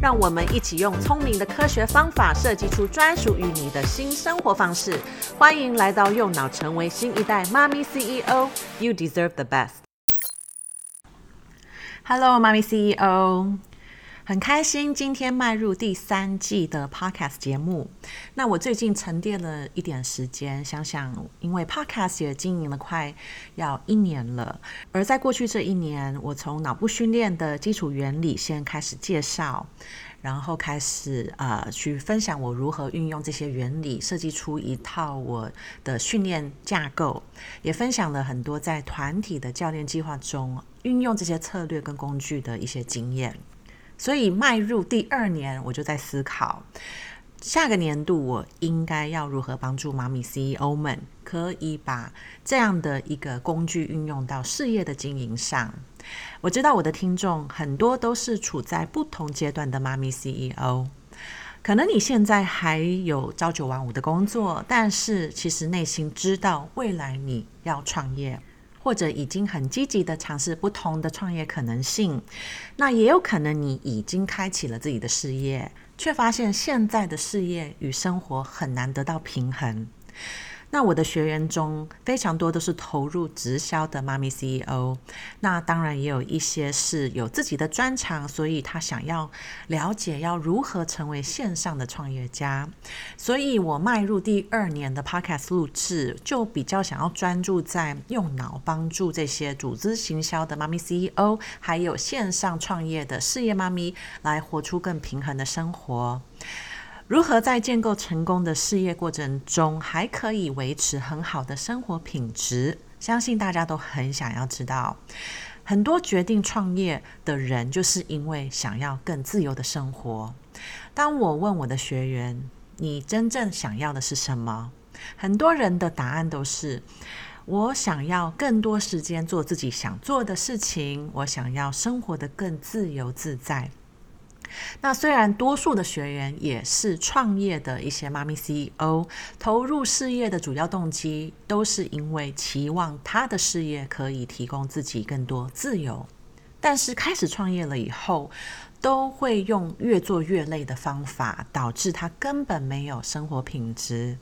让我们一起用聪明的科学方法设计出专属于你的新生活方式。欢迎来到右脑，成为新一代妈咪 CEO。You deserve the best。Hello，妈咪 CEO。很开心今天迈入第三季的 Podcast 节目。那我最近沉淀了一点时间，想想，因为 Podcast 也经营了快要一年了。而在过去这一年，我从脑部训练的基础原理先开始介绍，然后开始呃去分享我如何运用这些原理，设计出一套我的训练架构，也分享了很多在团体的教练计划中运用这些策略跟工具的一些经验。所以迈入第二年，我就在思考，下个年度我应该要如何帮助妈咪 CEO 们，可以把这样的一个工具运用到事业的经营上。我知道我的听众很多都是处在不同阶段的妈咪 CEO，可能你现在还有朝九晚五的工作，但是其实内心知道未来你要创业。或者已经很积极的尝试不同的创业可能性，那也有可能你已经开启了自己的事业，却发现现在的事业与生活很难得到平衡。那我的学员中非常多都是投入直销的妈咪 CEO，那当然也有一些是有自己的专长，所以他想要了解要如何成为线上的创业家。所以我迈入第二年的 Podcast 录制，就比较想要专注在用脑帮助这些组织行销的妈咪 CEO，还有线上创业的事业妈咪，来活出更平衡的生活。如何在建构成功的事业过程中，还可以维持很好的生活品质？相信大家都很想要知道。很多决定创业的人，就是因为想要更自由的生活。当我问我的学员：“你真正想要的是什么？”很多人的答案都是：“我想要更多时间做自己想做的事情，我想要生活得更自由自在。”那虽然多数的学员也是创业的一些妈咪 CEO，投入事业的主要动机都是因为期望他的事业可以提供自己更多自由，但是开始创业了以后，都会用越做越累的方法，导致他根本没有生活品质。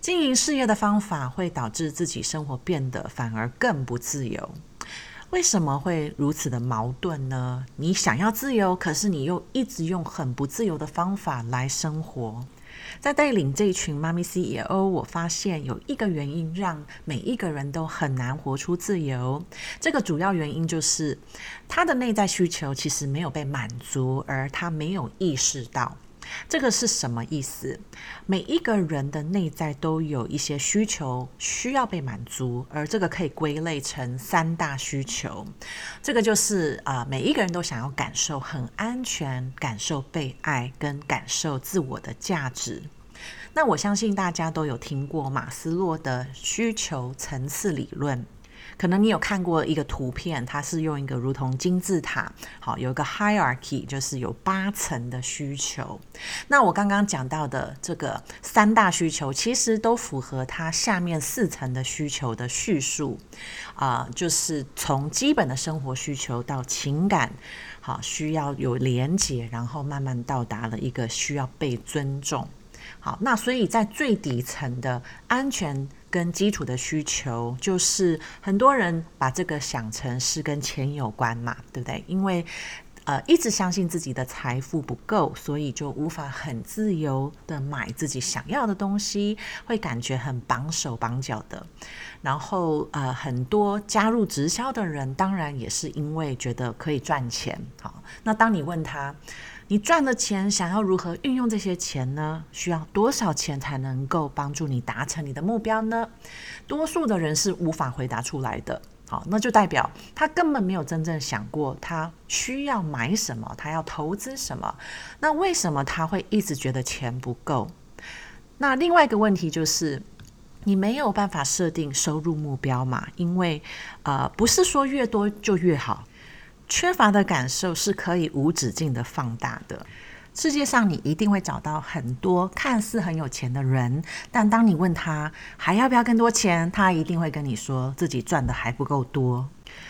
经营事业的方法会导致自己生活变得反而更不自由。为什么会如此的矛盾呢？你想要自由，可是你又一直用很不自由的方法来生活。在带领这一群妈咪 CEO，我发现有一个原因让每一个人都很难活出自由。这个主要原因就是他的内在需求其实没有被满足，而他没有意识到。这个是什么意思？每一个人的内在都有一些需求需要被满足，而这个可以归类成三大需求。这个就是啊、每一个人都想要感受很安全，感受被爱，跟感受自我的价值。那我相信大家都有听过马斯洛的需求层次理论。可能你有看过一个图片，它是用一个如同金字塔，好，有一个 hierarchy，就是有八层的需求。那我刚刚讲到的这个三大需求，其实都符合它下面四层的需求的叙述，啊、就是从基本的生活需求到情感，好，需要有连接，然后慢慢到达了一个需要被尊重。好，那所以在最底层的安全。跟基础的需求，就是很多人把这个想成是跟钱有关嘛，对不对？因为呃，一直相信自己的财富不够，所以就无法很自由的买自己想要的东西，会感觉很绑手绑脚的。然后呃，很多加入直销的人，当然也是因为觉得可以赚钱。好，那当你问他，你赚的钱，想要如何运用这些钱呢？需要多少钱才能够帮助你达成你的目标呢？多数的人是无法回答出来的。好，那就代表他根本没有真正想过他需要买什么，他要投资什么。那为什么他会一直觉得钱不够？那另外一个问题就是，你没有办法设定收入目标嘛？因为呃，不是说越多就越好，缺乏的感受是可以无止境的放大的。世界上你一定会找到很多看似很有钱的人，但当你问他还要不要更多钱，他一定会跟你说自己赚的还不够多。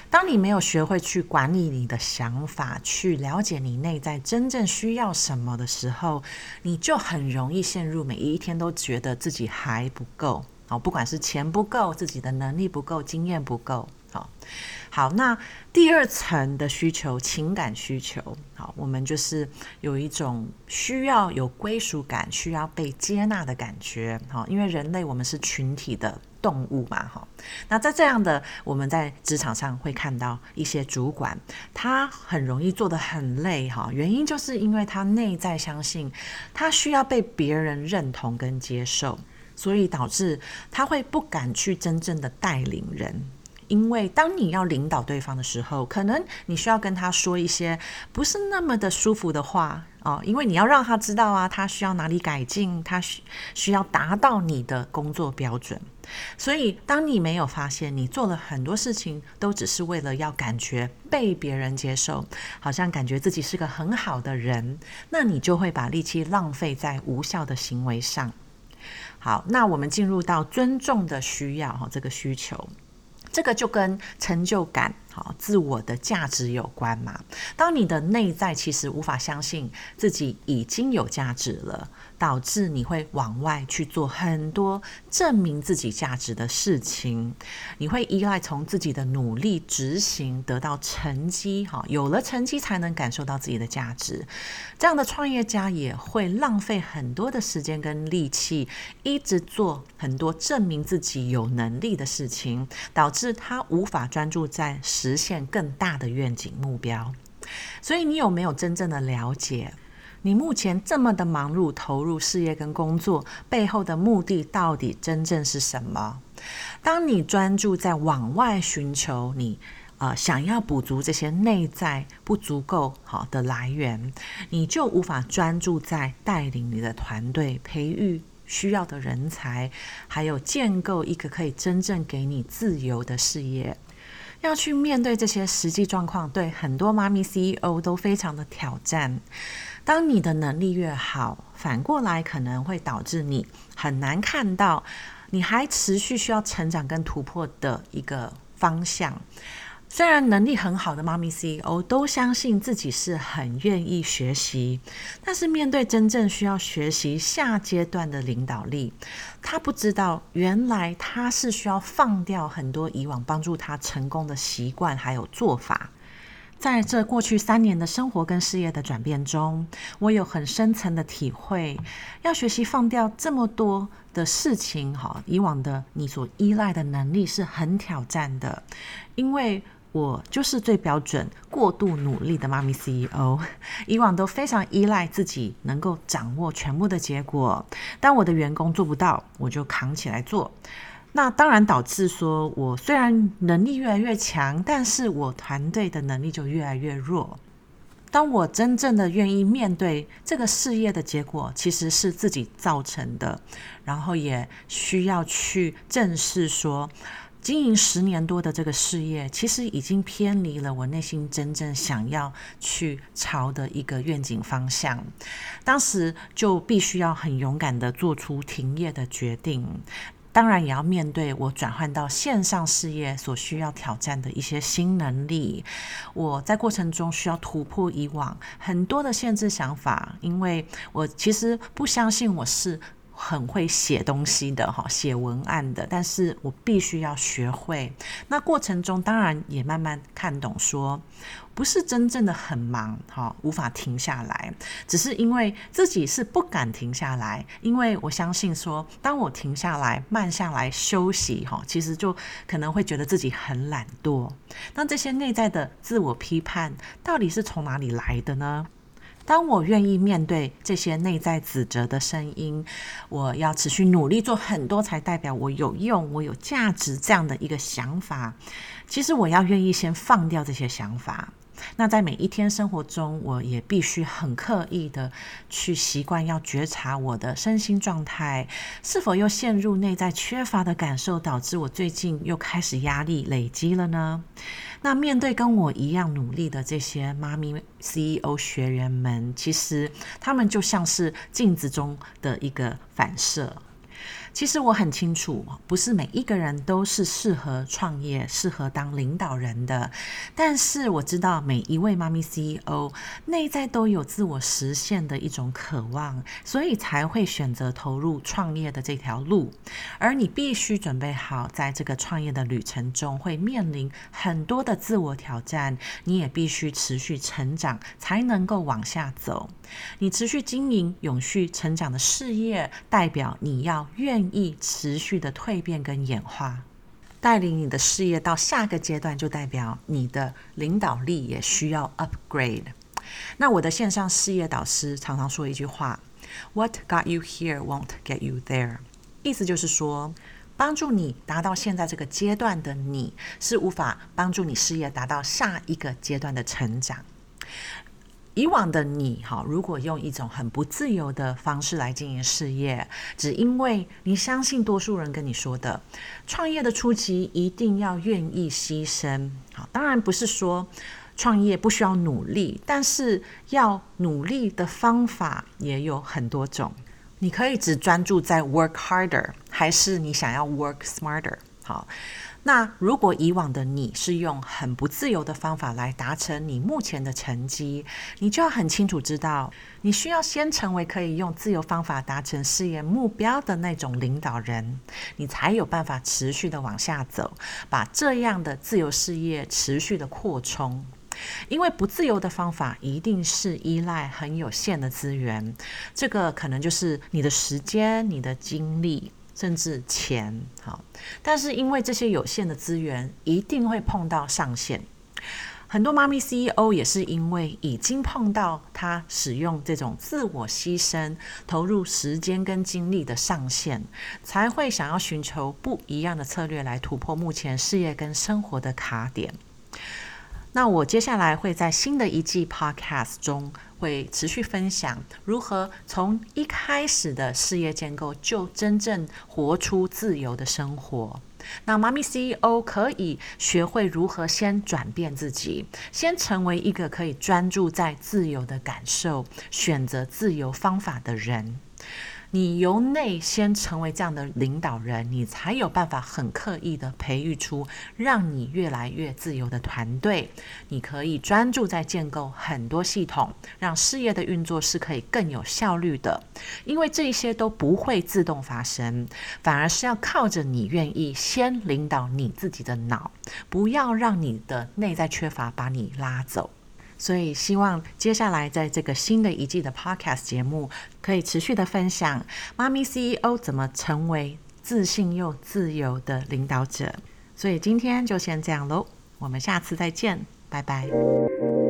当你没有学会去管理你的想法，去了解你内在真正需要什么的时候，你就很容易陷入每一天都觉得自己还不够。好，不管是钱不够，自己的能力不够，经验不够。好，那第二层的需求，情感需求，好，我们就是有一种需要有归属感，需要被接纳的感觉，好，因为人类我们是群体的动物嘛，哈，那在这样的我们在职场上会看到一些主管，他很容易做得很累，哈，原因就是因为他内在相信他需要被别人认同跟接受，所以导致他会不敢去真正的带领人。因为当你要领导对方的时候，可能你需要跟他说一些不是那么的舒服的话哦，因为你要让他知道啊，他需要哪里改进，他需需要达到你的工作标准。所以，当你没有发现你做了很多事情都只是为了要感觉被别人接受，好像感觉自己是个很好的人，那你就会把力气浪费在无效的行为上。好，那我们进入到尊重的需要哈，这个需求。这个就跟成就感、好自我的价值有关嘛。当你的内在其实无法相信自己已经有价值了。导致你会往外去做很多证明自己价值的事情，你会依赖从自己的努力执行得到成绩，哈，有了成绩才能感受到自己的价值。这样的创业家也会浪费很多的时间跟力气，一直做很多证明自己有能力的事情，导致他无法专注在实现更大的愿景目标。所以，你有没有真正的了解？你目前这么的忙碌，投入事业跟工作背后的目的到底真正是什么？当你专注在往外寻求你，呃，想要补足这些内在不足够好的来源，你就无法专注在带领你的团队、培育需要的人才，还有建构一个可以真正给你自由的事业。要去面对这些实际状况，对很多妈咪 CEO 都非常的挑战。当你的能力越好，反过来可能会导致你很难看到你还持续需要成长跟突破的一个方向。虽然能力很好的妈咪 CEO 都相信自己是很愿意学习，但是面对真正需要学习下阶段的领导力，他不知道原来他是需要放掉很多以往帮助他成功的习惯还有做法。在这过去三年的生活跟事业的转变中，我有很深层的体会，要学习放掉这么多的事情，哈，以往的你所依赖的能力是很挑战的，因为我就是最标准过度努力的妈咪 CEO，以往都非常依赖自己能够掌握全部的结果，当我的员工做不到，我就扛起来做。那当然导致说，我虽然能力越来越强，但是我团队的能力就越来越弱。当我真正的愿意面对这个事业的结果，其实是自己造成的，然后也需要去正视说，经营十年多的这个事业，其实已经偏离了我内心真正想要去朝的一个愿景方向。当时就必须要很勇敢的做出停业的决定。当然也要面对我转换到线上事业所需要挑战的一些新能力。我在过程中需要突破以往很多的限制想法，因为我其实不相信我是很会写东西的哈，写文案的。但是我必须要学会。那过程中当然也慢慢看懂说。不是真正的很忙，哈，无法停下来，只是因为自己是不敢停下来，因为我相信说，当我停下来、慢下来休息，哈，其实就可能会觉得自己很懒惰。那这些内在的自我批判到底是从哪里来的呢？当我愿意面对这些内在指责的声音，我要持续努力做很多才代表我有用、我有价值这样的一个想法，其实我要愿意先放掉这些想法。那在每一天生活中，我也必须很刻意的去习惯，要觉察我的身心状态是否又陷入内在缺乏的感受，导致我最近又开始压力累积了呢？那面对跟我一样努力的这些妈咪 CEO 学员们，其实他们就像是镜子中的一个反射。其实我很清楚，不是每一个人都是适合创业、适合当领导人的。但是我知道，每一位妈咪 CEO 内在都有自我实现的一种渴望，所以才会选择投入创业的这条路。而你必须准备好，在这个创业的旅程中会面临很多的自我挑战，你也必须持续成长，才能够往下走。你持续经营永续成长的事业，代表你要愿意持续的蜕变跟演化，带领你的事业到下个阶段，就代表你的领导力也需要 upgrade。那我的线上事业导师常常说一句话：“What got you here won't get you there。”意思就是说，帮助你达到现在这个阶段的你，是无法帮助你事业达到下一个阶段的成长。以往的你，哈，如果用一种很不自由的方式来经营事业，只因为你相信多数人跟你说的，创业的初期一定要愿意牺牲。好，当然不是说创业不需要努力，但是要努力的方法也有很多种。你可以只专注在 work harder，还是你想要 work smarter？好。那如果以往的你是用很不自由的方法来达成你目前的成绩，你就要很清楚知道，你需要先成为可以用自由方法达成事业目标的那种领导人，你才有办法持续的往下走，把这样的自由事业持续的扩充。因为不自由的方法一定是依赖很有限的资源，这个可能就是你的时间、你的精力。甚至钱，好，但是因为这些有限的资源一定会碰到上限，很多妈咪 CEO 也是因为已经碰到他使用这种自我牺牲、投入时间跟精力的上限，才会想要寻求不一样的策略来突破目前事业跟生活的卡点。那我接下来会在新的一季 Podcast 中会持续分享如何从一开始的事业建构就真正活出自由的生活。那妈咪 CEO 可以学会如何先转变自己，先成为一个可以专注在自由的感受、选择自由方法的人。你由内先成为这样的领导人，你才有办法很刻意的培育出让你越来越自由的团队。你可以专注在建构很多系统，让事业的运作是可以更有效率的。因为这些都不会自动发生，反而是要靠着你愿意先领导你自己的脑，不要让你的内在缺乏把你拉走。所以，希望接下来在这个新的一季的 Podcast 节目，可以持续的分享妈咪 CEO 怎么成为自信又自由的领导者。所以今天就先这样喽，我们下次再见，拜拜。